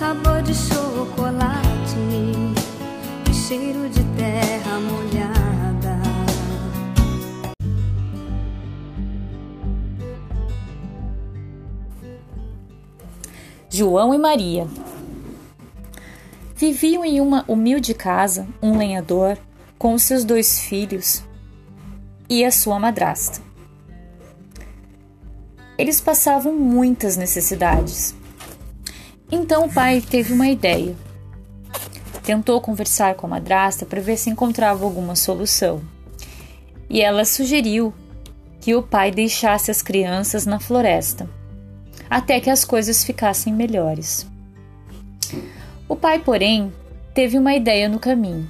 sabor de chocolate e cheiro de terra molhada. João e Maria viviam em uma humilde casa um lenhador com seus dois filhos e a sua madrasta. Eles passavam muitas necessidades então o pai teve uma ideia. Tentou conversar com a madrasta para ver se encontrava alguma solução. E ela sugeriu que o pai deixasse as crianças na floresta, até que as coisas ficassem melhores. O pai, porém, teve uma ideia no caminho.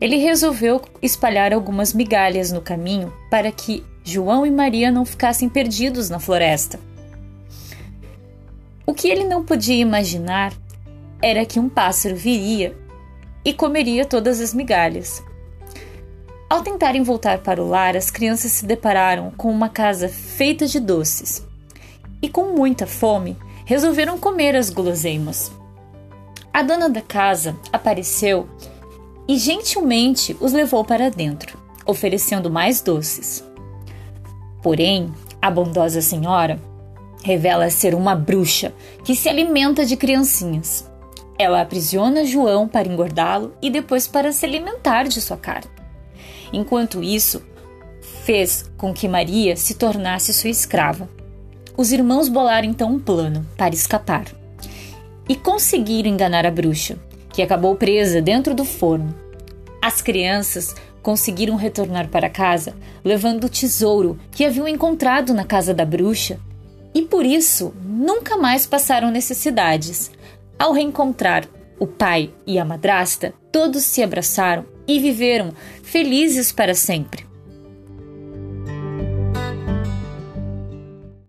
Ele resolveu espalhar algumas migalhas no caminho para que João e Maria não ficassem perdidos na floresta. O que ele não podia imaginar era que um pássaro viria e comeria todas as migalhas. Ao tentarem voltar para o lar, as crianças se depararam com uma casa feita de doces e, com muita fome, resolveram comer as guloseimas. A dona da casa apareceu e gentilmente os levou para dentro, oferecendo mais doces. Porém, a bondosa senhora revela ser uma bruxa que se alimenta de criancinhas. Ela aprisiona João para engordá-lo e depois para se alimentar de sua carne. Enquanto isso, fez com que Maria se tornasse sua escrava. Os irmãos bolaram então um plano para escapar e conseguiram enganar a bruxa, que acabou presa dentro do forno. As crianças conseguiram retornar para casa levando o tesouro que haviam encontrado na casa da bruxa e por isso nunca mais passaram necessidades. Ao reencontrar o pai e a madrasta, todos se abraçaram e viveram felizes para sempre.